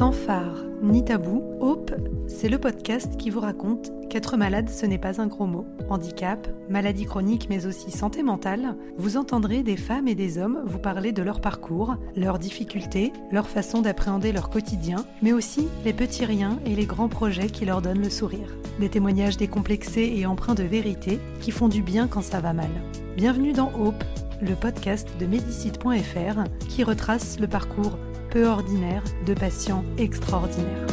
Sans phare ni tabou, Hope, c'est le podcast qui vous raconte qu'être malade, ce n'est pas un gros mot. Handicap, maladie chronique, mais aussi santé mentale, vous entendrez des femmes et des hommes vous parler de leur parcours, leurs difficultés, leur façon d'appréhender leur quotidien, mais aussi les petits riens et les grands projets qui leur donnent le sourire. Des témoignages décomplexés et empreints de vérité qui font du bien quand ça va mal. Bienvenue dans Hope, le podcast de Medicite.fr qui retrace le parcours peu ordinaire de patients extraordinaires.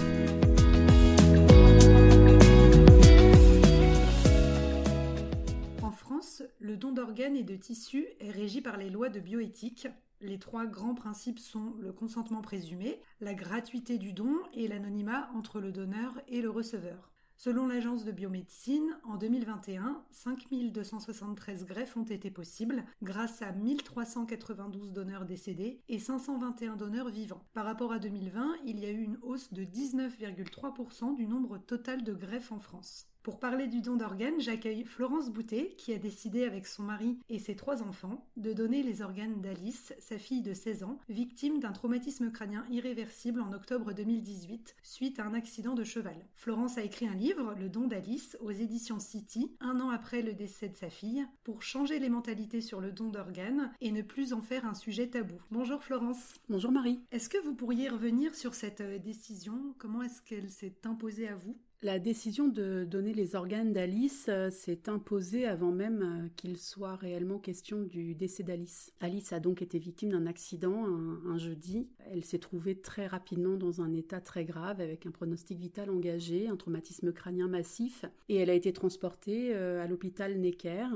En France, le don d'organes et de tissus est régi par les lois de bioéthique. Les trois grands principes sont le consentement présumé, la gratuité du don et l'anonymat entre le donneur et le receveur. Selon l'agence de biomédecine, en 2021, 5273 greffes ont été possibles grâce à 1392 donneurs décédés et 521 donneurs vivants. Par rapport à 2020, il y a eu une hausse de 19,3% du nombre total de greffes en France. Pour parler du don d'organes, j'accueille Florence Boutet, qui a décidé avec son mari et ses trois enfants de donner les organes d'Alice, sa fille de 16 ans, victime d'un traumatisme crânien irréversible en octobre 2018 suite à un accident de cheval. Florence a écrit un livre, Le don d'Alice, aux éditions City, un an après le décès de sa fille, pour changer les mentalités sur le don d'organes et ne plus en faire un sujet tabou. Bonjour Florence. Bonjour Marie. Est-ce que vous pourriez revenir sur cette euh, décision? Comment est-ce qu'elle s'est imposée à vous? La décision de donner les organes d'Alice euh, s'est imposée avant même euh, qu'il soit réellement question du décès d'Alice. Alice a donc été victime d'un accident un, jeudi. Elle s'est trouvée très rapidement dans un état très grave avec un pronostic vital engagé, un traumatisme crânien massif et elle a été transportée euh, à l'hôpital Necker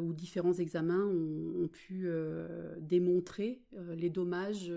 où différents examens ont, pu démontrer les dommages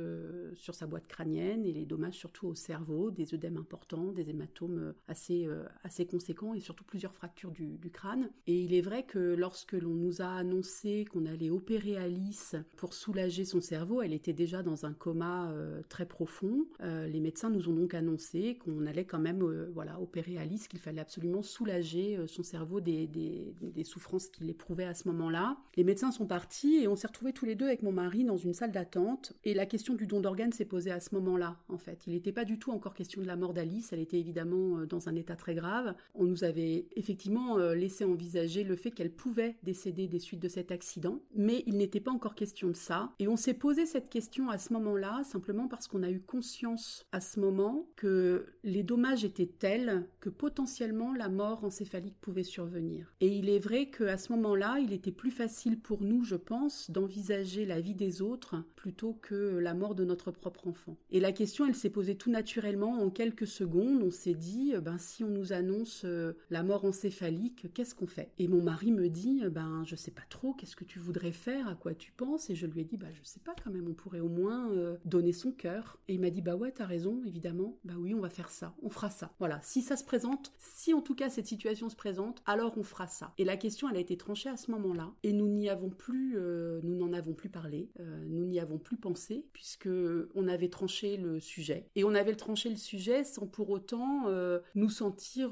sur sa boîte crânienne et les dommages surtout au cerveau, des œdèmes importants, des hématomes assez euh, assez, conséquent et surtout plusieurs fractures du, crâne. Et il est vrai que lorsque l'on nous a annoncé qu'on allait opérer Alice pour soulager son cerveau, elle était déjà dans un coma euh, très profond. Euh, les médecins nous ont donc annoncé qu'on allait quand même voilà, opérer Alice, qu'il fallait absolument soulager son cerveau des, des, des souffrances qu'il éprouvait à ce moment-là. Les médecins sont partis et on s'est retrouvés tous les deux avec mon mari dans une salle d'attente. Et la question du don d'organes s'est posée à ce moment-là, en fait. Il n'était pas du tout encore question de la mort d'Alice, elle était évidemment dans un état très grave. On nous avait effectivement euh, laissé envisager le fait qu'elle pouvait décéder des suites de cet accident, mais il n'était pas encore question de ça. Et on s'est posé cette question à ce moment-là simplement parce qu'on a eu conscience à ce moment que les dommages étaient tels que potentiellement la mort encéphalique pouvait survenir. Et il est vrai qu'à ce moment-là, il était plus facile pour nous, je pense, d'envisager la vie des autres plutôt que la mort de notre propre enfant. Et la question, elle s'est posée tout naturellement en quelques secondes. On s'est dit, ben si on nous annonce euh, la mort encéphalique, qu'est-ce qu'on fait? Et mon mari me dit, euh, ben je sais pas trop, qu'est-ce que tu voudrais faire, à quoi tu penses? Et je lui ai dit, bah je sais pas quand même, on pourrait au moins euh, donner son cœur. Et il m'a dit, bah ouais, t'as raison, évidemment, bah oui, on va faire ça, on fera ça. Voilà, si ça se présente, si en tout cas cette situation se présente, alors on fera ça. Et la question, elle a été tranchée à ce moment-là, et nous n'y avons plus, nous n'en avons plus parlé, nous n'y avons plus pensé, puisque on avait tranché le sujet. Et on avait tranché le sujet sans pour autant nous sentir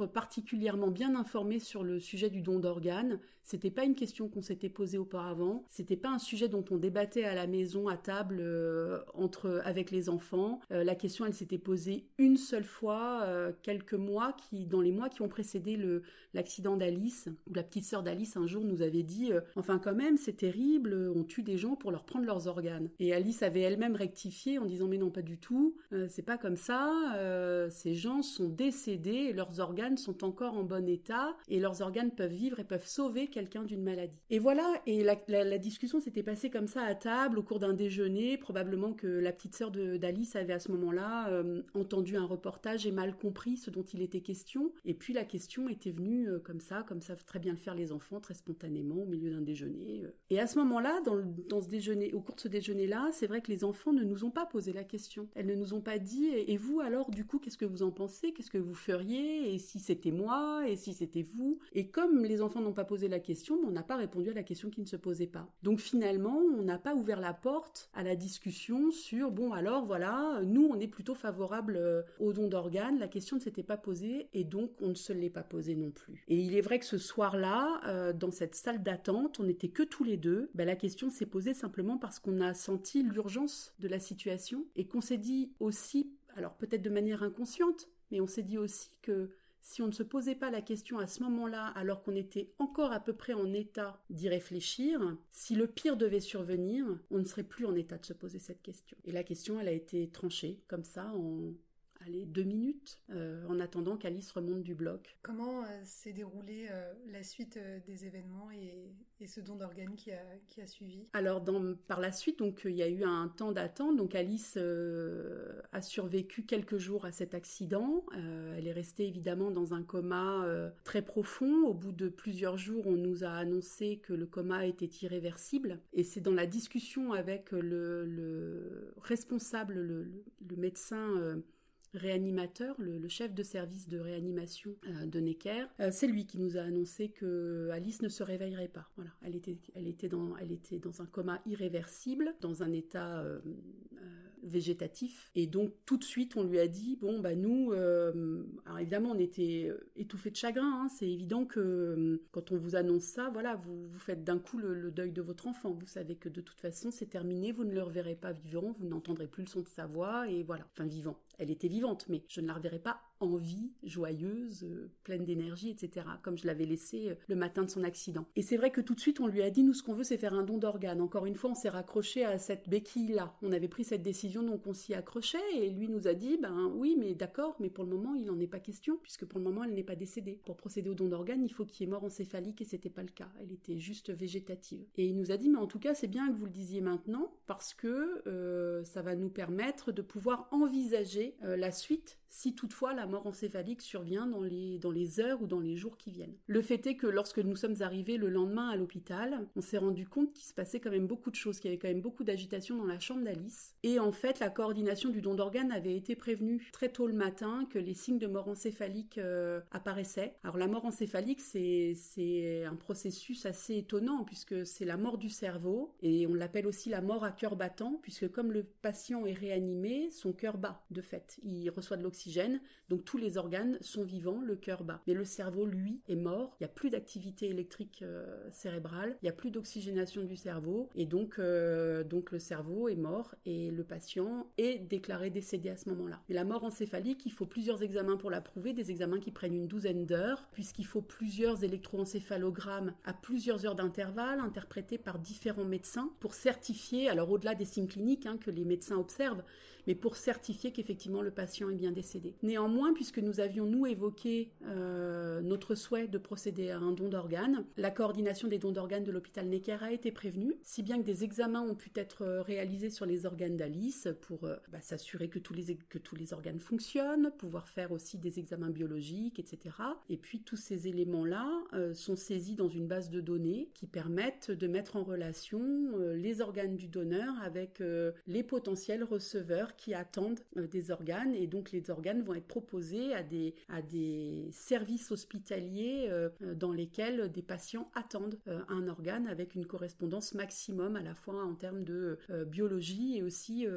particulièrement bien informés sur le sujet du don d'organes. C'était pas une question qu'on s'était posée auparavant. C'était pas un sujet dont on débattait à la maison, à table, euh, entre avec les enfants. Euh, la question, elle s'était posée une seule fois, euh, quelques mois, dans les mois qui ont précédé l'accident d'Alice, la petite sœur d'Alice un jour nous avait dit, enfin quand même, c'est terrible, on tue des gens pour leur prendre leurs organes. Et Alice avait elle-même rectifié en disant mais non pas du tout, c'est pas comme ça. ces gens sont décédés leurs organes sont encore en bon état et leurs organes peuvent vivre et peuvent sauver quelqu'un d'une maladie. Et voilà, et la, discussion s'était passée comme ça à table au cours d'un déjeuner. Probablement que la petite sœur d'Alice avait à ce moment-là euh, entendu un reportage et mal compris ce dont il était question. Et puis la question était venue euh, comme ça, comme savent très bien le faire les enfants, très spontanément au milieu d'un déjeuner. Euh. Et à ce moment-là, dans, ce déjeuner, au cours de ce déjeuner-là, c'est vrai que les enfants ne nous ont pas posé la question. Elles ne nous ont pas dit et vous alors du coup qu'est-ce que vous en pensez, qu'est-ce que vous feriez? Et si c'était moi, et si c'était vous? Et comme les enfants n'ont pas posé la question, on n'a pas répondu à la question qui ne se posait pas. Donc finalement, on n'a pas ouvert la porte à la discussion sur, bon alors voilà, nous on est plutôt favorable euh, au don d'organes, la question ne s'était pas posée, et donc on ne se l'est pas posée non plus. Et il est vrai que ce soir-là, euh, dans cette salle d'attente, on n'était que tous les deux, ben, la question s'est posée simplement parce qu'on a senti l'urgence de la situation, et qu'on s'est dit aussi alors peut-être de manière inconsciente, mais on s'est dit aussi que si on ne se posait pas la question à ce moment-là, alors qu'on était encore à peu près en état d'y réfléchir, si le pire devait survenir, on ne serait plus en état de se poser cette question. Et la question, elle a été tranchée comme ça en allez, deux minutes euh, en attendant qu'Alice remonte du bloc. Comment euh, s'est déroulée euh, la suite des événements et, ce don d'organes qui a, qui a, suivi? Alors, dans, par la suite, donc il y a eu un temps d'attente. Donc, Alice a survécu quelques jours à cet accident. elle est restée évidemment dans un coma très profond. Au bout de plusieurs jours, on nous a annoncé que le coma était irréversible. Et c'est dans la discussion avec le, responsable, le, le médecin réanimateur, le, chef de service de réanimation euh, de Necker, euh, c'est lui qui nous a annoncé que Alice ne se réveillerait pas. Voilà, elle était, elle était dans, elle était dans un coma irréversible, dans un état euh, végétatif. Et donc tout de suite, on lui a dit bon bah nous, alors évidemment, on était étouffés de chagrin. Hein. c'est évident que quand on vous annonce ça, voilà, vous, vous faites d'un coup le, deuil de votre enfant. Vous savez que de toute façon, c'est terminé. Vous ne le reverrez pas vivant. Vous n'entendrez plus le son de sa voix et voilà. Enfin vivant. Elle était vivante, mais je ne la reverrai pas en vie, joyeuse, euh, pleine d'énergie, etc., comme je l'avais laissée euh, le matin de son accident. Et c'est vrai que tout de suite, on lui a dit, nous, ce qu'on veut, c'est faire un don d'organes. Encore une fois, on s'est raccroché à cette béquille-là. On avait pris cette décision, donc on s'y accrochait, et lui nous a dit, ben oui, mais d'accord, mais pour le moment, il n'en est pas question, puisque pour le moment, elle n'est pas décédée. Pour procéder au don d'organes, il faut qu'il y ait mort encéphalique, et c'était pas le cas. Elle était juste végétative. Et il nous a dit, mais en tout cas, c'est bien que vous le disiez maintenant, parce que euh, ça va nous permettre de pouvoir envisager la suite si toutefois la mort encéphalique survient dans les, heures ou dans les jours qui viennent. Le fait est que lorsque nous sommes arrivés le lendemain à l'hôpital, on s'est rendu compte qu'il se passait quand même beaucoup de choses, qu'il y avait quand même beaucoup d'agitation dans la chambre d'Alice. Et en fait, la coordination du don d'organes avait été prévenue très tôt le matin que les signes de mort encéphalique euh, apparaissaient. Alors la mort encéphalique, c'est un processus assez étonnant puisque c'est la mort du cerveau et on l'appelle aussi la mort à cœur battant puisque comme le patient est réanimé, son cœur bat de fait. Il reçoit de l'oxygène donc tous les organes sont vivants, le cœur bat. Mais le cerveau, lui, est mort, il n'y a plus d'activité électrique euh, cérébrale, il n'y a plus d'oxygénation du cerveau, et donc, euh, donc le cerveau est mort, et le patient est déclaré décédé à ce moment-là. La mort encéphalique, il faut plusieurs examens pour la prouver, des examens qui prennent une douzaine d'heures, puisqu'il faut plusieurs électroencéphalogrammes à plusieurs heures d'intervalle, interprétés par différents médecins, pour certifier, alors au-delà des signes cliniques hein, que les médecins observent, mais pour certifier qu'effectivement le patient est bien décédé. Néanmoins, puisque nous avions, nous, évoqué euh, notre souhait de procéder à un don d'organes, la coordination des dons d'organes de l'hôpital Necker a été prévenue, si bien que des examens ont pu être euh, réalisés sur les organes d'Alice pour euh, bah, s'assurer que, tous les, que tous les organes fonctionnent, pouvoir faire aussi des examens biologiques, etc. Et puis tous ces éléments-là sont saisis dans une base de données qui permettent de mettre en relation les organes du donneur avec les potentiels receveurs qui attendent euh, des organes. Et donc les organes vont être proposés à des, à des services hospitaliers euh, euh, dans lesquels des patients attendent un organe avec une correspondance maximum à la fois en termes de biologie et aussi,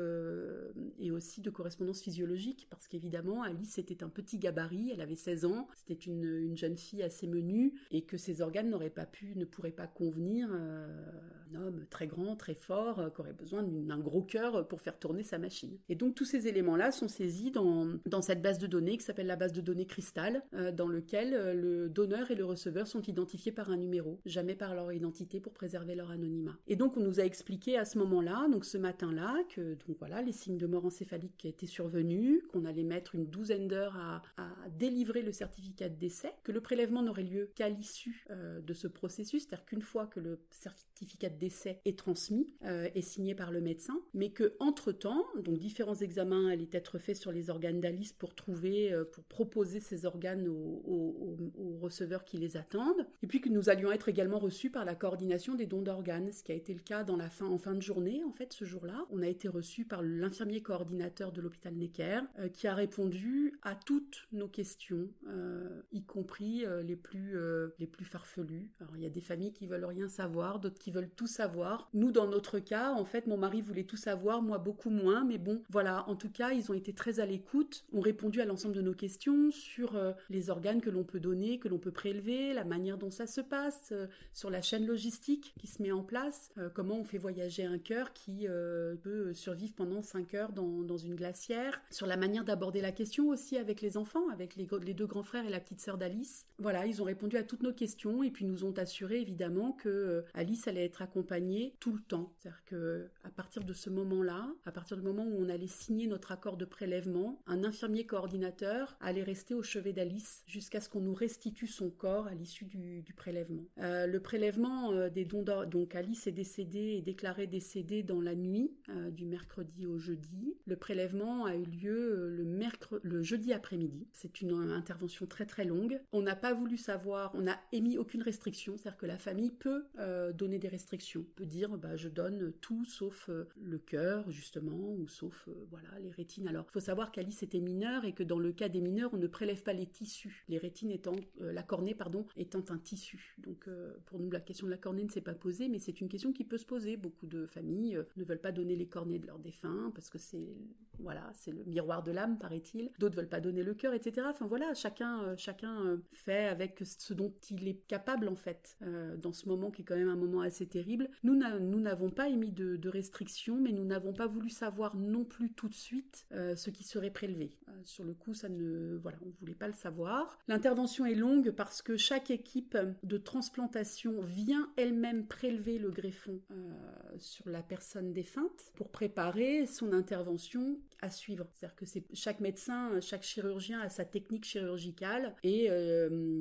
et aussi de correspondance physiologique. Parce qu'évidemment Alice était un petit gabarit, elle avait 16 ans, c'était une, une, jeune fille assez menue et que ses organes n'auraient pas pu, ne pourraient pas convenir un homme très grand, très fort, qui aurait besoin d'un gros cœur pour faire tourner sa machine. Et donc tous ces éléments-là sont saisis dans, dans cette base de données qui s'appelle la base de données cristal, euh, dans lequel euh, le donneur et le receveur sont identifiés par un numéro, jamais par leur identité pour préserver leur anonymat. Et donc on nous a expliqué à ce moment-là, donc ce matin-là, que donc voilà les signes de mort encéphalique étaient survenus, qu'on allait mettre une douzaine d'heures à, délivrer le certificat de décès, que le prélèvement n'aurait lieu qu'à l'issue euh, de ce processus, c'est-à-dire qu'une fois que le certificat de décès est transmis et signé par le médecin, mais que entre temps, donc différents examens allaient être faits sur les organes d'Alice pour trouver, euh, pour proposer ces organes aux, receveurs qui les attendent. Et puis que nous allions être également reçus par la coordination des dons d'organes, ce qui a été le cas dans la fin, en fin de journée, en fait, ce jour-là. On a été reçus par l'infirmier coordinateur de l'hôpital Necker, euh, qui a répondu à toutes nos questions, euh, y compris les plus les plus farfelues. Alors il y a des familles qui veulent rien savoir, d'autres qui veulent tout savoir. Nous, dans notre cas, en fait, mon mari voulait tout savoir, moi beaucoup moins, mais bon, voilà, en tout cas, ils ont été très à l'écoute, ont répondu à l'ensemble de nos questions sur euh, les organes que l'on peut donner, que l'on peut prélever, la manière dont ça se passe, euh, sur la chaîne logistique qui se met en place, euh, comment on fait voyager un cœur qui peut survivre pendant 5 heures dans, dans, une glacière, sur la manière d'aborder la question aussi avec les enfants, avec les, les deux grands frères et la petite sœur d'Alice. Voilà, ils ont répondu à toutes nos questions et puis nous ont assuré évidemment que Alice allait être accompagnée tout le temps. C'est-à-dire que à partir de ce moment-là, à partir du moment où on allait signer notre accord de prélèvement, un infirmier coordinateur allait rester au chevet d'Alice jusqu'à ce qu'on nous restitue son corps à l'issue du, prélèvement. Euh, le prélèvement euh, des dons d'or, donc Alice est décédée et déclarée décédée dans la nuit euh, du mercredi au jeudi. Le prélèvement a eu lieu le, mercredi, le jeudi après-midi. C'est une intervention très très longue. On n'a pas voulu savoir, on n'a émis aucune restriction, c'est-à-dire que la famille peut donner des restrictions, peut dire bah, je donne tout sauf le cœur justement ou sauf voilà les rétines. Alors il faut savoir qu'Alice était mineure et que dans le cas des mineurs on ne prélève pas les tissus, les rétines étant la cornée pardon étant un tissu. Donc pour nous la question de la cornée ne s'est pas posée, mais c'est une question qui peut se poser. Beaucoup de familles ne veulent pas donner les cornées de leurs défunts parce que c'est voilà c'est le miroir de l'âme paraît-il. D'autres veulent pas donner le cœur, etc. Enfin voilà chacun chacun fait avec ce dont il est capable en fait dans ce moment qui est quand même un moment assez terrible. Nous n'avons pas émis de, restrictions, mais nous n'avons pas voulu savoir non plus tout de suite euh, ce qui serait prélevé. Euh, sur le coup, ça ne, voilà, on voulait pas le savoir. L'intervention est longue parce que chaque équipe de transplantation vient elle-même prélever le greffon euh, sur la personne défunte pour préparer son intervention à suivre. C'est-à-dire que c'est chaque médecin, chaque chirurgien a sa technique chirurgicale et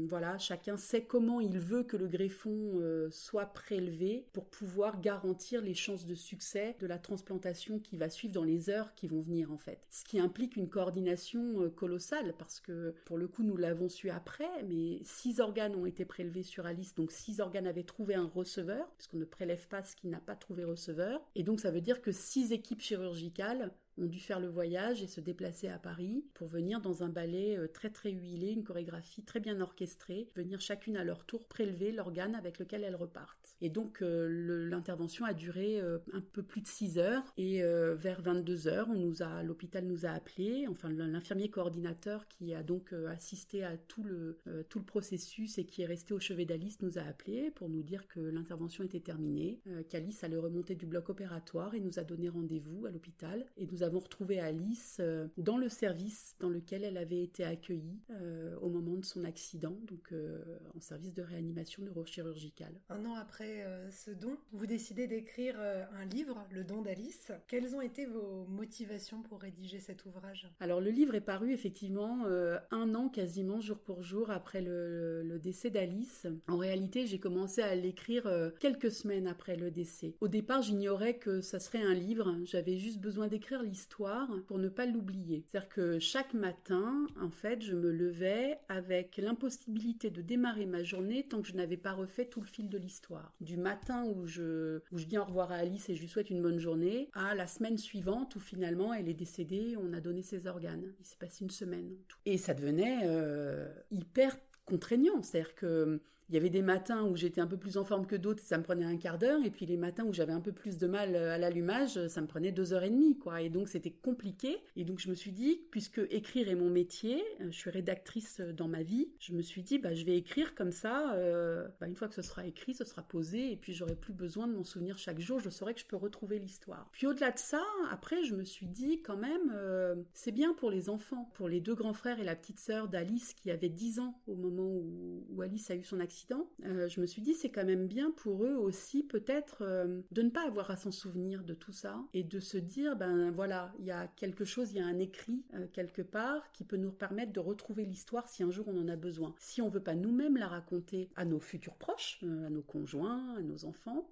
voilà, chacun sait comment il veut que le greffon soit prélevé pour pouvoir garantir les chances de succès de la transplantation qui va suivre dans les heures qui vont venir en fait. Ce qui implique une coordination euh, colossale parce que pour le coup nous l'avons su après, mais six organes ont été prélevés sur Alice, donc six organes avaient trouvé un receveur, puisqu'on ne prélève pas ce qui n'a pas trouvé receveur, et donc ça veut dire que six équipes chirurgicales ont dû faire le voyage et se déplacer à Paris pour venir dans un ballet euh, très très huilé, une chorégraphie très bien orchestrée, venir chacune à leur tour prélever l'organe avec lequel elles repartent. Et donc euh, l'intervention a duré euh, un peu plus de 6 heures et vers 22 heures, a l'hôpital nous a appelé, enfin l'infirmier coordinateur qui a donc assisté à tout le tout le processus et qui est resté au chevet d'Alice nous a appelé pour nous dire que l'intervention était terminée, qu'Alice allait remonter du bloc opératoire et nous a donné rendez-vous à l'hôpital et nous avons retrouvé Alice euh, dans le service dans lequel elle avait été accueillie euh, au moment de son accident, donc euh, en service de réanimation neurochirurgicale. Un an après ce don, vous décidez d'écrire un livre, Le don d'Alice. Quelles ont été vos motivations pour rédiger cet ouvrage? Alors le livre est paru effectivement un an quasiment jour pour jour après le, le décès d'Alice. En réalité, j'ai commencé à l'écrire quelques semaines après le décès. Au départ, j'ignorais que ça serait un livre. J'avais juste besoin d'écrire l'histoire histoire pour ne pas l'oublier. C'est-à-dire que chaque matin, en fait, je me levais avec l'impossibilité de démarrer ma journée tant que je n'avais pas refait tout le fil de l'histoire. Du matin où je, où je dis au revoir à Alice et je lui souhaite une bonne journée, à la semaine suivante où finalement elle est décédée, on a donné ses organes. Il s'est passé une semaine. Et ça devenait euh, hyper contraignant. C'est-à-dire que il y avait des matins où j'étais un peu plus en forme que d'autres, ça me prenait un quart d'heure, et puis les matins où j'avais un peu plus de mal euh, à l'allumage, ça me prenait deux heures et demie, quoi. Et donc c'était compliqué. Et donc je me suis dit, puisque écrire est mon métier, euh, je suis rédactrice euh, dans ma vie, je me suis dit, bah je vais écrire comme ça. bah, une fois que ce sera écrit, ce sera posé, et puis j'aurai plus besoin de m'en souvenir chaque jour. Je saurai que je peux retrouver l'histoire. Puis au-delà de ça, après je me suis dit quand même, c'est bien pour les enfants, pour les deux grands frères et la petite sœur d'Alice qui avait 10 ans au moment où, où Alice a eu son accident euh, je me suis dit c'est quand même bien pour eux aussi peut-être euh, de ne pas avoir à s'en souvenir de tout ça et de se dire ben voilà il y a quelque chose, il y a un écrit euh, quelque part qui peut nous permettre de retrouver l'histoire si un jour on en a besoin. Si on veut pas nous-mêmes la raconter à nos futurs proches, à nos conjoints, à nos enfants,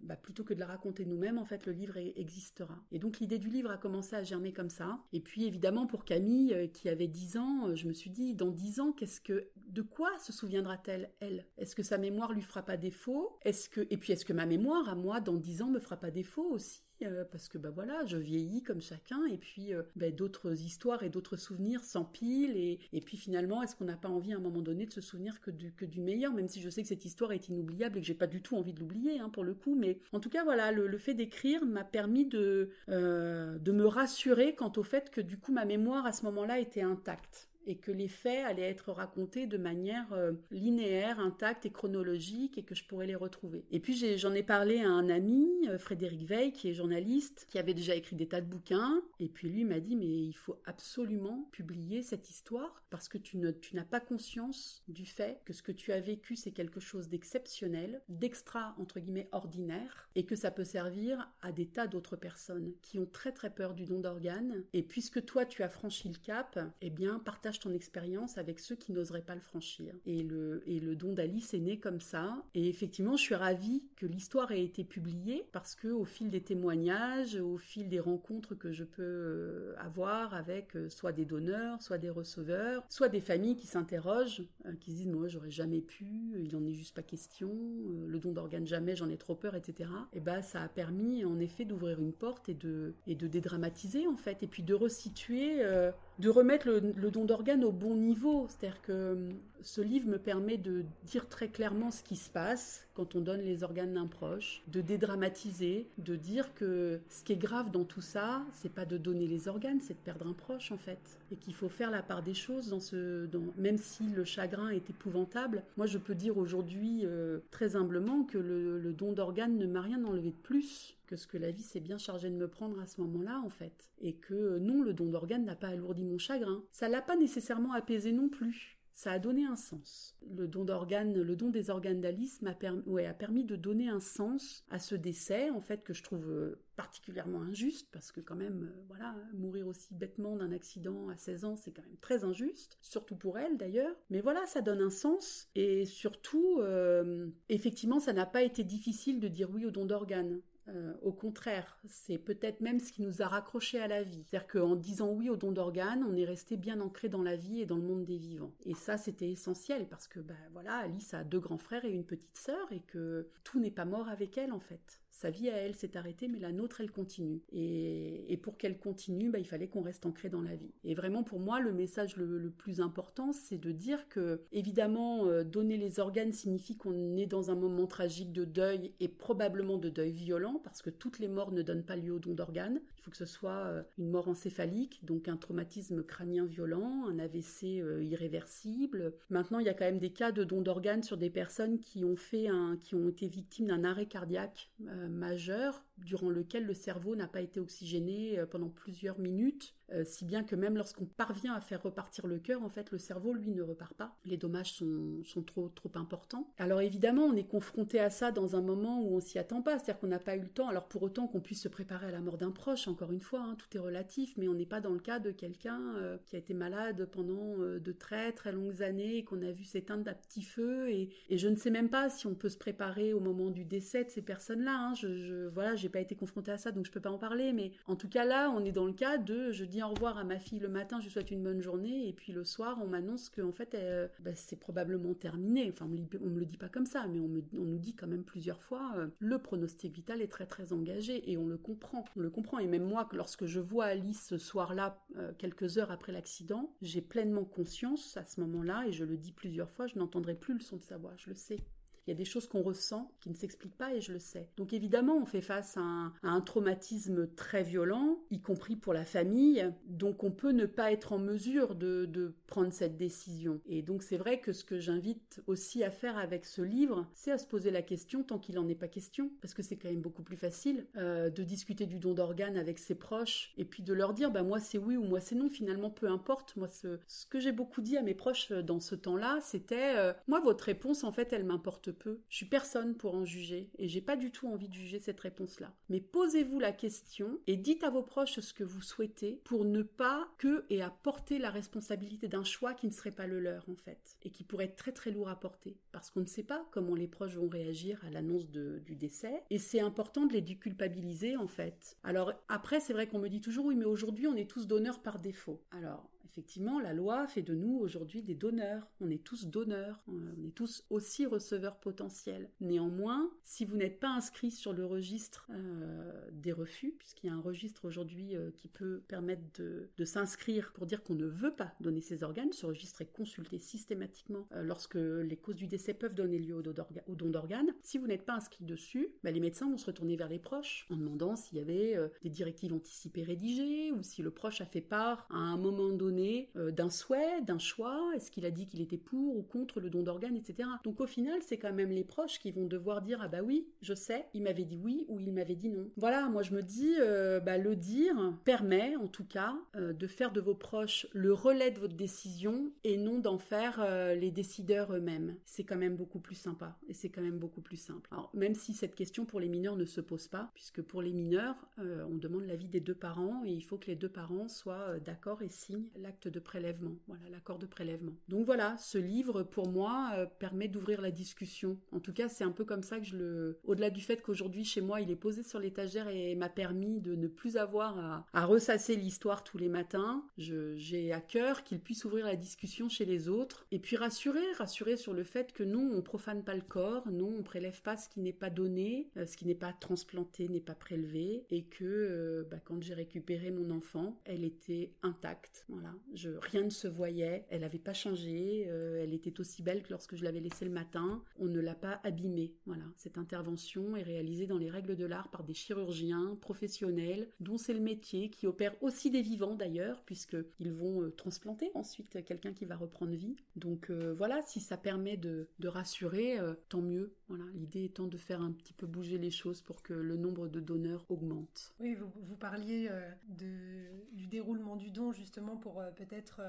bah, plutôt que de la raconter nous-mêmes, en fait, le livre existera. Et donc l'idée du livre a commencé à germer comme ça. Et puis évidemment pour Camille, qui avait 10 ans, je me suis dit, dans 10 ans, qu'est-ce que, de quoi se souviendra-t-elle? Est-ce que sa mémoire lui fera pas défaut? Est-ce que et puis est-ce que ma mémoire à moi dans dix ans me fera pas défaut aussi? Euh, parce que bah je vieillis comme chacun, et puis euh, bah, d'autres histoires et d'autres souvenirs s'empilent, et, et puis finalement, est-ce qu'on n'a pas envie à un moment donné de se souvenir que du, meilleur, même si je sais que cette histoire est inoubliable et que j'ai pas du tout envie de l'oublier, hein, pour le coup, mais en tout cas, voilà, le, fait d'écrire m'a permis de, de me rassurer quant au fait que du coup, ma mémoire à ce moment-là était intacte et que les faits allaient être racontés de manière euh, linéaire, intacte et chronologique et que je pourrais les retrouver. Et puis j'en ai, parlé à un ami, euh, Frédéric Veil, qui est journaliste, qui avait déjà écrit des tas de bouquins, et puis lui m'a dit mais il faut absolument publier cette histoire parce que tu, tu n'as pas conscience du fait que ce que tu as vécu c'est quelque chose d'exceptionnel, d'extra entre guillemets ordinaire, et que ça peut servir à des tas d'autres personnes qui ont très très peur du don d'organes, et puisque toi tu as franchi le cap, eh bien partage ton expérience avec ceux qui n'oseraient pas le franchir. Et le, et le don d'Alice est né comme ça. Et effectivement, je suis ravie que l'histoire ait été publiée parce que au fil des témoignages, au fil des rencontres que je peux euh, avoir avec euh, soit des donneurs, soit des receveurs, soit des familles qui s'interrogent, euh, qui se disent moi j'aurais jamais pu, il en est juste pas question, le don d'organes jamais, j'en ai trop peur, etc. Et bah ça a permis en effet d'ouvrir une porte et de et de dédramatiser en fait et puis de resituer de remettre le, don d'organes au bon niveau. C'est-à-dire que hum, ce livre me permet de dire très clairement ce qui se passe quand on donne les organes d'un proche, de dédramatiser, de dire que ce qui est grave dans tout ça, c'est pas de donner les organes, c'est de perdre un proche en fait, et qu'il faut faire la part des choses dans ce, même si le chagrin est épouvantable. Moi, je peux dire aujourd'hui euh, très humblement que le, le don d'organes ne m'a rien enlevé de plus que ce que la vie s'est bien chargée de me prendre à ce moment-là, en fait. Et que non, le don d'organes n'a pas alourdi mon chagrin. Ça l'a pas nécessairement apaisé non plus ça a donné un sens. Le don d'organes, le don des organes d'Alice m'a a permis de donner un sens à ce décès, en fait, que je trouve euh, particulièrement injuste, parce que quand même, euh, voilà, mourir aussi bêtement d'un accident à 16 ans, c'est quand même très injuste, surtout pour elle d'ailleurs. Mais voilà, ça donne un sens, et surtout, euh, effectivement, ça n'a pas été difficile de dire oui au don d'organes. Euh, au contraire, c'est peut-être même ce qui nous a raccrochés à la vie. C'est-à-dire qu'en disant oui au don d'organes, on est resté bien ancré dans la vie et dans le monde des vivants. Et ça, c'était essentiel parce que, ben voilà, Alice a deux grands frères et une petite sœur et que tout n'est pas mort avec elle en fait. Sa vie à elle s'est arrêtée, mais la nôtre, elle continue. Et, pour qu'elle continue, bah, il fallait qu'on reste ancré dans la vie. Et vraiment, pour moi, le message le, plus important, c'est de dire que, évidemment, euh, donner les organes signifie qu'on est dans un moment tragique de deuil et probablement de deuil violent, parce que toutes les morts ne donnent pas lieu au don d'organes. Il faut que ce soit euh, une mort encéphalique, donc un traumatisme crânien violent, un AVC euh, irréversible. Maintenant, il y a quand même des cas de don d'organes sur des personnes qui ont fait un, qui ont été victimes d'un arrêt cardiaque majeur durant lequel le cerveau n'a pas été oxygéné euh, pendant plusieurs minutes, euh, si bien que même lorsqu'on parvient à faire repartir le cœur, en fait, le cerveau, lui, ne repart pas. Les dommages sont, sont trop, trop importants. Alors évidemment, on est confronté à ça dans un moment où on s'y attend pas, c'est-à-dire qu'on n'a pas eu le temps, alors pour autant qu'on puisse se préparer à la mort d'un proche, encore une fois, hein, tout est relatif, mais on n'est pas dans le cas de quelqu'un euh, qui a été malade pendant de très très longues années et qu'on a vu s'éteindre d'un petit feu, et, je ne sais même pas si on peut se préparer au moment du décès de ces personnes-là. Hein. Je, je, voilà, j'ai pas été confrontée à ça, donc je peux pas en parler. Mais en tout cas, là, on est dans le cas de je dis au revoir à ma fille le matin, je souhaite une bonne journée, et puis le soir, on m'annonce qu'en fait, bah, c'est probablement terminé. Enfin, on me le dit pas comme ça, mais on, nous dit quand même plusieurs fois euh, le pronostic vital est très très engagé, et on le comprend. On le comprend. Et même moi, lorsque je vois Alice ce soir-là, euh, quelques heures après l'accident, j'ai pleinement conscience à ce moment-là, et je le dis plusieurs fois, je n'entendrai plus le son de sa voix, je le sais. Il y a des choses qu'on ressent qui ne s'expliquent pas et je le sais. Donc évidemment, on fait face à un, traumatisme très violent, y compris pour la famille. Donc on peut ne pas être en mesure de, prendre cette décision. Et donc c'est vrai que ce que j'invite aussi à faire avec ce livre, c'est à se poser la question tant qu'il n'en est pas question, parce que c'est quand même beaucoup plus facile euh, de discuter du don d'organes avec ses proches et puis de leur dire, bah moi c'est oui ou moi c'est non. Finalement, peu importe. Moi, ce, que j'ai beaucoup dit à mes proches dans ce temps-là, c'était, euh, moi votre réponse en fait, elle m'importe Je suis personne pour en juger et j'ai pas du tout envie de juger cette réponse-là. Mais posez-vous la question et dites à vos proches ce que vous souhaitez pour ne pas que et apporter la responsabilité d'un choix qui ne serait pas le leur en fait et qui pourrait être très très lourd à porter parce qu'on ne sait pas comment les proches vont réagir à l'annonce du décès et c'est important de les déculpabiliser en fait. Alors après c'est vrai qu'on me dit toujours oui mais aujourd'hui on est tous donneurs par défaut. Alors effectivement, la loi fait de nous aujourd'hui des donneurs. On est tous donneurs, on est tous aussi receveurs potentiels. Néanmoins, si vous n'êtes pas inscrit sur le registre euh, des refus, puisqu'il y a un registre aujourd'hui euh, qui peut permettre de, s'inscrire pour dire qu'on ne veut pas donner ses organes, ce registre est consulté systématiquement euh, lorsque les causes du décès peuvent donner lieu au don d'organes. Si vous n'êtes pas inscrit dessus, bah, les médecins vont se retourner vers les proches en demandant s'il y avait des directives anticipées rédigées ou si le proche a fait part à un moment donné d'un souhait, d'un choix, est-ce qu'il a dit qu'il était pour ou contre le don d'organes, etc. Donc au final, c'est quand même les proches qui vont devoir dire ah bah oui, je sais, il m'avait dit oui ou il m'avait dit non. Voilà, moi je me dis euh, bah, le dire permet en tout cas euh, de faire de vos proches le relais de votre décision et non d'en faire euh, les décideurs eux-mêmes. C'est quand même beaucoup plus sympa et c'est quand même beaucoup plus simple. Même si cette question pour les mineurs ne se pose pas, puisque pour les mineurs, on demande l'avis des deux parents et il faut que les deux parents soient d'accord et signent l'acte de prélèvement, voilà l'accord de prélèvement. Donc voilà, ce livre pour moi permet d'ouvrir la discussion. En tout cas, c'est un peu comme ça que je le. Au-delà du fait qu'aujourd'hui chez moi, il est posé sur l'étagère et m'a permis de ne plus avoir à, ressasser l'histoire tous les matins. J'ai à cœur qu'il puisse ouvrir la discussion chez les autres et puis rassurer, rassurer sur le fait que non, on profane pas le corps, non, on prélève pas ce qui n'est pas donné, euh, ce qui n'est pas transplanté n'est pas prélevé et que euh, bah, quand j'ai récupéré mon enfant, elle était intacte. Voilà, je, rien ne se voyait, elle n'avait pas changé, euh, elle était aussi belle que lorsque je l'avais laissée le matin. On ne l'a pas abîmée. Voilà, cette intervention est réalisée dans les règles de l'art par des chirurgiens professionnels, dont c'est le métier, qui opèrent aussi des vivants d'ailleurs, puisqu'ils vont euh, transplanter ensuite quelqu'un qui va reprendre vie. Donc euh, voilà, si ça permet de, rassurer, tant mieux. Voilà, l'idée étant de faire un petit peu bouger les choses pour que le nombre de donneurs augmente. Oui, vous, parliez du déroulement du don justement pour peut-être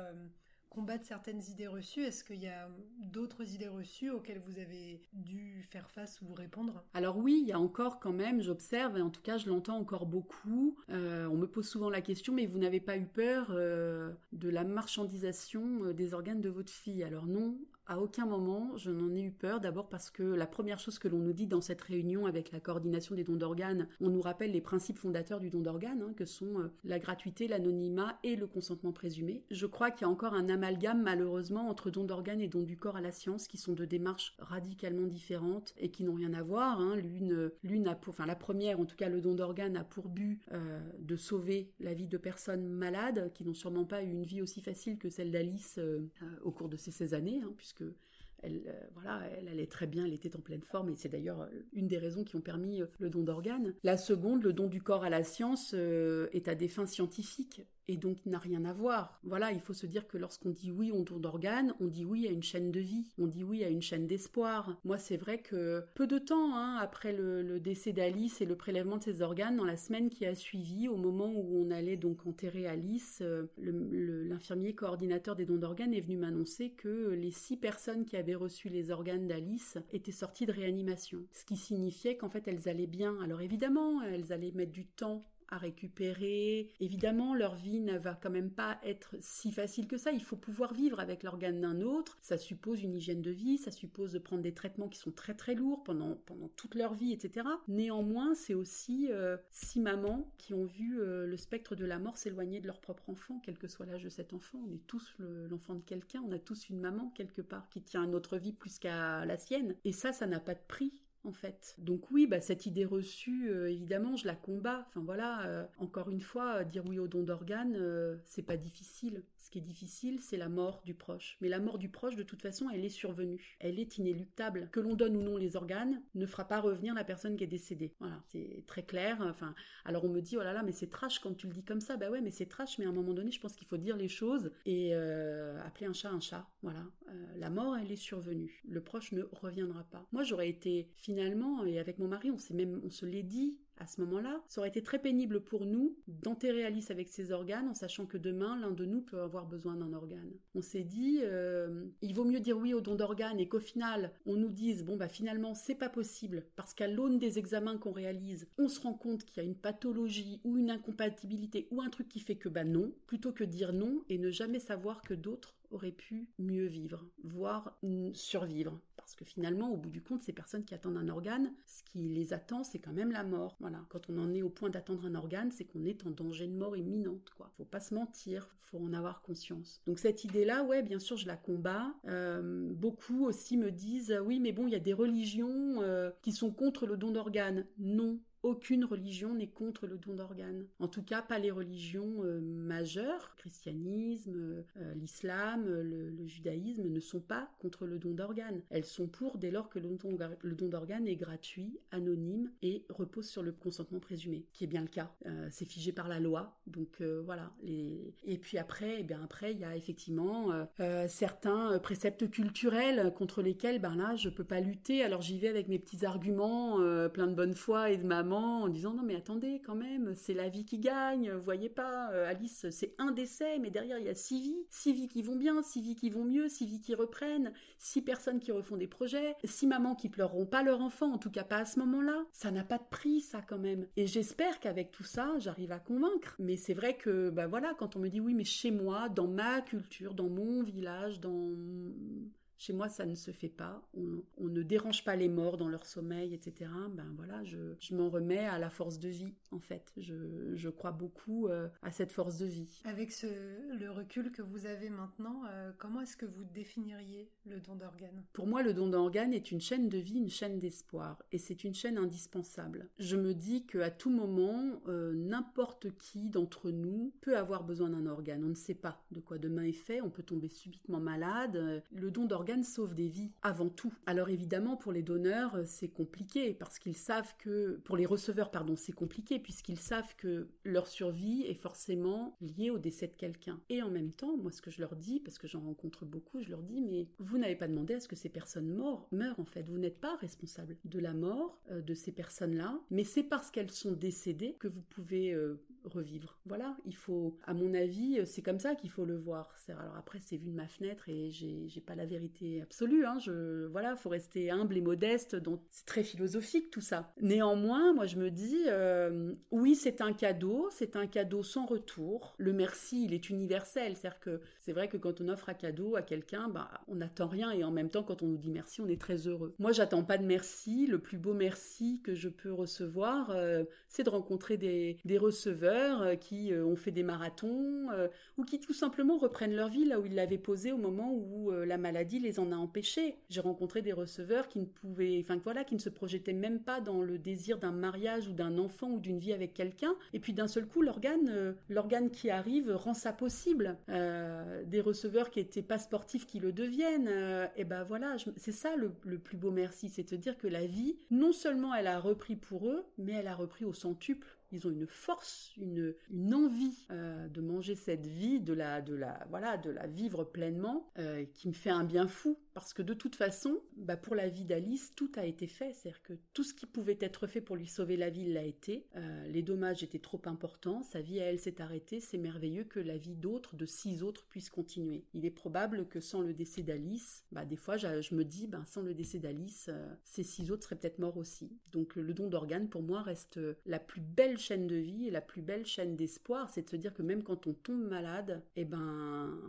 combattre certaines idées reçues. Est-ce qu'il y a d'autres idées reçues auxquelles vous avez dû faire face ou répondre? Alors oui, il y a encore quand même, j'observe, et en tout cas je l'entends encore beaucoup. Euh, on me pose souvent la question, mais vous n'avez pas eu peur euh, de la marchandisation euh, des organes de votre fille? Alors non, à aucun moment, je n'en ai eu peur. D'abord parce que la première chose que l'on nous dit dans cette réunion avec la coordination des dons d'organes, on nous rappelle les principes fondateurs du don d'organes, hein, que sont euh, la gratuité, l'anonymat et le consentement présumé. Je crois qu'il y a encore un amalgame, malheureusement, entre don d'organes et don du corps à la science, qui sont deux démarches radicalement différentes et qui n'ont rien à voir. Hein. L'une, l'une a pour, enfin la première, en tout cas, le don d'organes a pour but euh, de sauver la vie de personnes malades qui n'ont sûrement pas eu une vie aussi facile que celle d'Alice euh, au cours de ces, ces années, hein, puisque que elle, euh, voilà, elle allait très bien, elle était en pleine forme, et c'est d'ailleurs euh, une des raisons qui ont permis euh, le don d'organes. La seconde, le don du corps à la science, est à des fins scientifiques et donc n'a rien à voir. Voilà, il faut se dire que lorsqu'on dit oui au don d'organes, on dit oui à une chaîne de vie, on dit oui à une chaîne d'espoir. Moi, c'est vrai que peu de temps hein, après le, décès d'Alice et le prélèvement de ses organes, dans la semaine qui a suivi, au moment où on allait donc enterrer Alice, euh, l'infirmier coordinateur des dons d'organes est venu m'annoncer que les six personnes qui avaient reçu les organes d'Alice étaient sorties de réanimation. Ce qui signifiait qu'en fait elles allaient bien. Alors évidemment, elles allaient mettre du temps à récupérer. Évidemment, leur vie ne va quand même pas être si facile que ça. Il faut pouvoir vivre avec l'organe d'un autre. Ça suppose une hygiène de vie, ça suppose de prendre des traitements qui sont très très lourds pendant, pendant toute leur vie, etc. Néanmoins, c'est aussi euh, six mamans qui ont vu euh, le spectre de la mort s'éloigner de leur propre enfant, quel que soit l'âge de cet enfant. On est tous l'enfant de quelqu'un, on a tous une maman quelque part qui tient à notre vie plus qu'à la sienne. Et ça, ça n'a pas de prix en fait. Donc oui, bah, cette idée reçue, euh, évidemment, je la combats. Enfin voilà, euh, encore une fois, euh, dire oui au don d'organes, c'est pas difficile. Ce qui est difficile, c'est la mort du proche. Mais la mort du proche, de toute façon, elle est survenue. Elle est inéluctable. Que l'on donne ou non les organes ne fera pas revenir la personne qui est décédée. Voilà, c'est très clair. Enfin, alors on me dit, oh là là, mais c'est trash quand tu le dis comme ça. Bah ouais, mais c'est trash, mais à un moment donné, je pense qu'il faut dire les choses et appeler un chat un chat. Voilà, la mort, elle est survenue. Le proche ne reviendra pas. Moi, j'aurais été finalement, et avec mon mari, on s'est même, se l'est dit à ce moment-là, ça aurait été très pénible pour nous d'enterrer Alice avec ses organes en sachant que demain, l'un de nous peut avoir besoin d'un organe. On s'est dit, euh, il vaut mieux dire oui au don d'organes et qu'au final, on nous dise, bon bah finalement, c'est pas possible parce qu'à l'aune des examens qu'on réalise, on se rend compte qu'il y a une pathologie ou une incompatibilité ou un truc qui fait que bah non, plutôt que dire non et ne jamais savoir que d'autres auraient pu mieux vivre, voire survivre. Parce que finalement, au bout du compte, ces personnes qui attendent un organe, ce qui les attend, c'est quand même la mort. Voilà. Quand on en est au point d'attendre un organe, c'est qu'on est en danger de mort imminente, quoi. Faut pas se mentir, faut en avoir conscience. Donc cette idée-là, ouais, bien sûr, je la combats. Euh, beaucoup aussi me disent, oui, mais bon, il y a des religions euh, qui sont contre le don d'organes. Non, aucune religion n'est contre le don d'organes. En tout cas, pas les religions euh, majeures, christianisme, euh, l'islam, le, judaïsme ne sont pas contre le don d'organes. Elles sont pour dès lors que le don, d'organes est gratuit, anonyme et repose sur le consentement présumé, qui est bien le cas. Euh, c'est figé par la loi, donc voilà. Et puis après, eh bien après, il y a effectivement certains préceptes culturels contre lesquels, ben là, je peux pas lutter. Alors j'y vais avec mes petits arguments, plein de bonne foi et de maman en disant non mais attendez quand même, c'est la vie qui gagne, voyez pas, euh, Alice c'est un décès, mais derrière il y a six vies, six vies qui vont bien, six vies qui vont mieux, six vies qui reprennent, six personnes qui refont des projets, six mamans qui pleureront pas leur enfant, en tout cas pas à ce moment-là. Ça n'a pas de prix ça quand même. Et j'espère qu'avec tout ça, j'arrive à convaincre. Mais c'est vrai que bah voilà, quand on me dit oui mais chez moi, dans ma culture, dans mon village, dans chez moi, ça ne se fait pas. On, ne dérange pas les morts dans leur sommeil, etc. Ben voilà, je, m'en remets à la force de vie, en fait. Je, crois beaucoup euh, à cette force de vie. Avec ce, le recul que vous avez maintenant, euh, comment est-ce que vous définiriez le don d'organes? Pour moi, le don d'organes est une chaîne de vie, une chaîne d'espoir, et c'est une chaîne indispensable. Je me dis qu'à tout moment, euh, n'importe qui d'entre nous peut avoir besoin d'un organe. On ne sait pas de quoi demain est fait. On peut tomber subitement malade. Le don d'organes sauve des vies avant tout. Alors évidemment pour les donneurs euh, c'est compliqué parce qu'ils savent que pour les receveurs pardon c'est compliqué puisqu'ils savent que leur survie est forcément liée au décès de quelqu'un. Et en même temps moi ce que je leur dis parce que j'en rencontre beaucoup je leur dis mais vous n'avez pas demandé à ce que ces personnes mortes meurent en fait vous n'êtes pas responsable de la mort euh, de ces personnes là mais c'est parce qu'elles sont décédées que vous pouvez euh, revivre. Voilà, il faut, à mon avis, c'est comme ça qu'il faut le voir. Alors après, c'est vu de ma fenêtre et j'ai pas la vérité absolue. Hein. Je, voilà, faut rester humble et modeste. Donc c'est très philosophique tout ça. Néanmoins, moi je me dis, euh, oui, c'est un cadeau, c'est un cadeau sans retour. Le merci, il est universel. C'est-à-dire que c'est vrai que quand on offre un cadeau à quelqu'un, bah, on n'attend rien et en même temps, quand on nous dit merci, on est très heureux. Moi, j'attends pas de merci. Le plus beau merci que je peux recevoir, euh, c'est de rencontrer des receveurs euh, qui euh, ont fait des marathons euh, ou qui tout simplement reprennent leur vie là où ils l'avaient posée au moment où la maladie les en a empêchés. J'ai rencontré des receveurs qui ne pouvaient, enfin voilà, qui ne se projetaient même pas dans le désir d'un mariage ou d'un enfant ou d'une vie avec quelqu'un. Et puis d'un seul coup, l'organe, l'organe qui arrive rend ça possible. des receveurs qui étaient pas sportifs qui le deviennent. et ben voilà, c'est ça le, le plus beau merci, c'est de dire que la vie, non seulement elle a repris pour eux, mais elle a repris au centuple ils ont une force, une, envie euh, de manger cette vie, de la, de la, voilà, de la vivre pleinement, euh, qui me fait un bien fou. Parce que de toute façon, bah pour la vie d'Alice, tout a été fait. C'est-à-dire que tout ce qui pouvait être fait pour lui sauver la vie l'a été. Euh, les dommages étaient trop importants. Sa vie à elle s'est arrêtée. C'est merveilleux que la vie d'autres, de six autres, puisse continuer. Il est probable que sans le décès d'Alice, bah des fois, je, me dis, ben sans le décès d'Alice, ces six autres seraient peut-être morts aussi. Donc le don d'organes, pour moi, reste la plus belle chaîne de vie et la plus belle chaîne d'espoir, c'est de se dire que même quand on tombe malade, eh ben,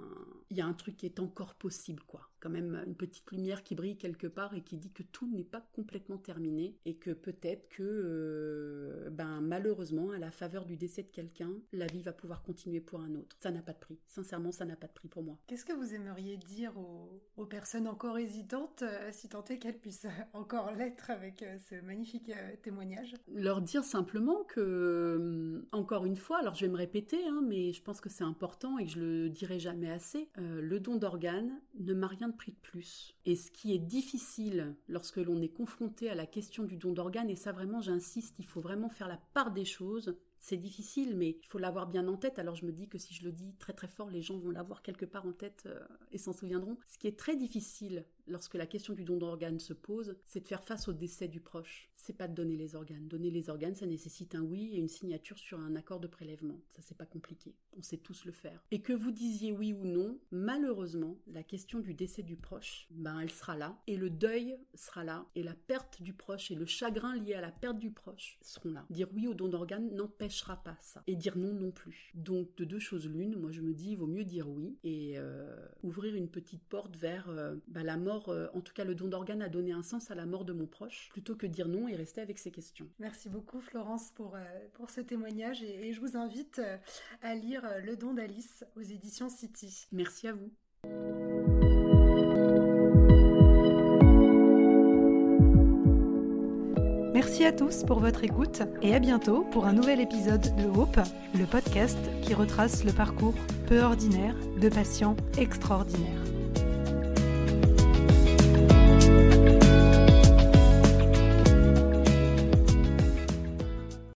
il y a un truc qui est encore possible, quoi quand même une petite lumière qui brille quelque part et qui dit que tout n'est pas complètement terminé et que peut-être que, euh, ben malheureusement, à la faveur du décès de quelqu'un, la vie va pouvoir continuer pour un autre. Ça n'a pas de prix. Sincèrement, ça n'a pas de prix pour moi. Qu'est-ce que vous aimeriez dire aux, personnes encore hésitantes, euh, si tant est qu'elles puissent encore l'être avec euh, ce magnifique témoignage? Leur dire simplement que, encore une fois, alors je vais me répéter, hein, mais je pense que c'est important et que je le dirai jamais assez, le don d'organes ne m'a rien de pris de plus. Et ce qui est difficile lorsque l'on est confronté à la question du don d'organes, et ça vraiment j'insiste, il faut vraiment faire la part des choses, c'est difficile, mais il faut l'avoir bien en tête. Alors je me dis que si je le dis très très fort, les gens vont l'avoir quelque part en tête euh, et s'en souviendront. Ce qui est très difficile lorsque la question du don d'organes se pose, c'est de faire face au décès du proche. C'est pas de donner les organes. Donner les organes, ça nécessite un oui et une signature sur un accord de prélèvement. Ça, c'est pas compliqué. On sait tous le faire. Et que vous disiez oui ou non, malheureusement, la question du décès du proche, ben, elle sera là. Et le deuil sera là. Et la perte du proche et le chagrin lié à la perte du proche seront là. Dire oui au don d'organes n'empêchera pas ça. Et dire non non plus. Donc, de deux choses l'une, moi je me dis, il vaut mieux dire oui et euh, ouvrir une petite porte vers euh, bah, la mort, euh, en tout cas le don d'organes a donné un sens à la mort de mon proche, plutôt que dire non et rester avec ces questions. Merci beaucoup Florence pour, pour ce témoignage et, et, je vous invite à lire Le don d'Alice aux éditions City. Merci à vous. Merci à tous pour votre écoute et à bientôt pour un nouvel épisode de Hope, le podcast qui retrace le parcours peu ordinaire de patients extraordinaires.